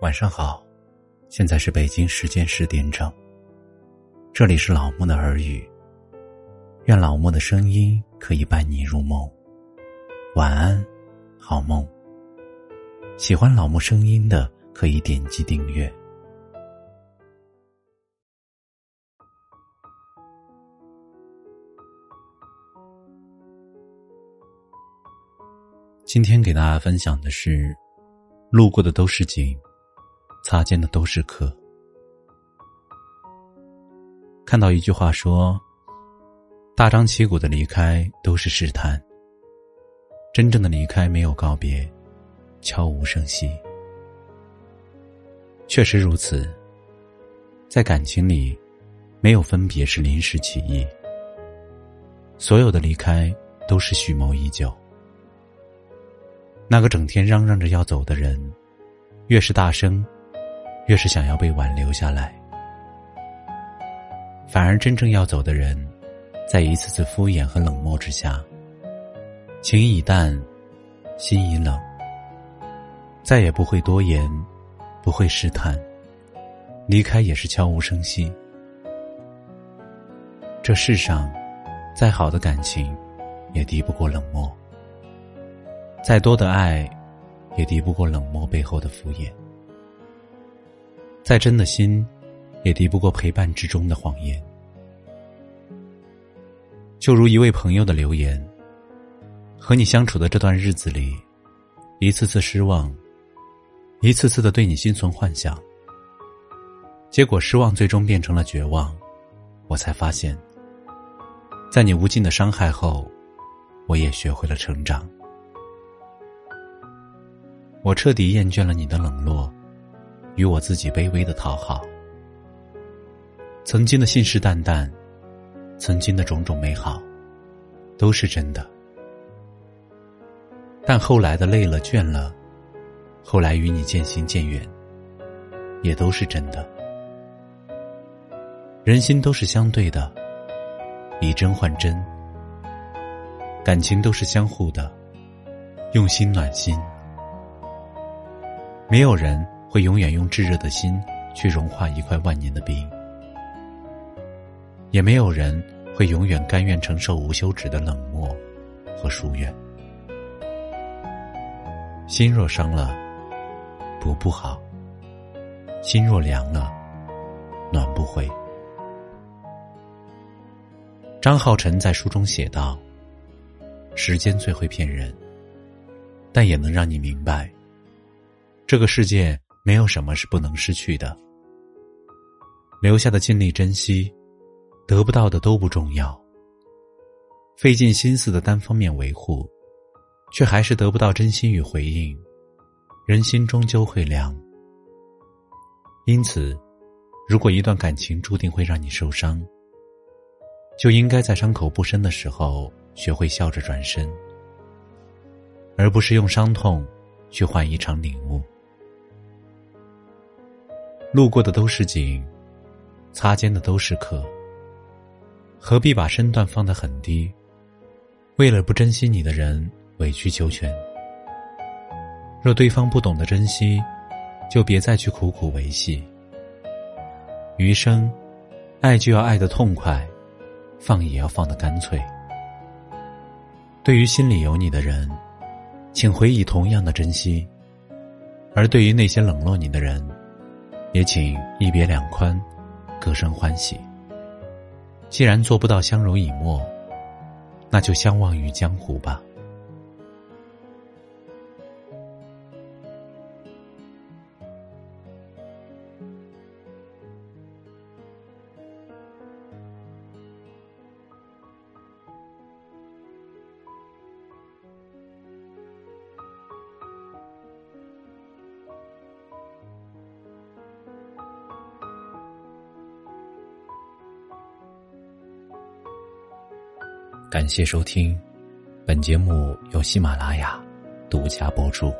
晚上好，现在是北京时间十点整。这里是老木的耳语，愿老木的声音可以伴你入梦。晚安，好梦。喜欢老木声音的可以点击订阅。今天给大家分享的是，路过的都是景。擦肩的都是客。看到一句话说：“大张旗鼓的离开都是试探，真正的离开没有告别，悄无声息。”确实如此，在感情里，没有分别是临时起意，所有的离开都是蓄谋已久。那个整天嚷嚷着要走的人，越是大声。越是想要被挽留下来，反而真正要走的人，在一次次敷衍和冷漠之下，情已淡，心已冷，再也不会多言，不会试探，离开也是悄无声息。这世上，再好的感情，也敌不过冷漠；再多的爱，也敌不过冷漠背后的敷衍。再真的心，也敌不过陪伴之中的谎言。就如一位朋友的留言：“和你相处的这段日子里，一次次失望，一次次的对你心存幻想，结果失望最终变成了绝望。我才发现，在你无尽的伤害后，我也学会了成长。我彻底厌倦了你的冷落。”与我自己卑微的讨好，曾经的信誓旦旦，曾经的种种美好，都是真的。但后来的累了倦了，后来与你渐行渐远，也都是真的。人心都是相对的，以真换真，感情都是相互的，用心暖心，没有人。会永远用炙热的心去融化一块万年的冰，也没有人会永远甘愿承受无休止的冷漠和疏远。心若伤了，补不好；心若凉了，暖不回。张浩晨在书中写道：“时间最会骗人，但也能让你明白，这个世界。”没有什么是不能失去的，留下的尽力珍惜，得不到的都不重要。费尽心思的单方面维护，却还是得不到真心与回应，人心终究会凉。因此，如果一段感情注定会让你受伤，就应该在伤口不深的时候学会笑着转身，而不是用伤痛去换一场领悟。路过的都是景，擦肩的都是客。何必把身段放得很低，为了不珍惜你的人委曲求全？若对方不懂得珍惜，就别再去苦苦维系。余生，爱就要爱得痛快，放也要放得干脆。对于心里有你的人，请回以同样的珍惜；而对于那些冷落你的人，也请一别两宽，各生欢喜。既然做不到相濡以沫，那就相忘于江湖吧。感谢收听，本节目由喜马拉雅独家播出。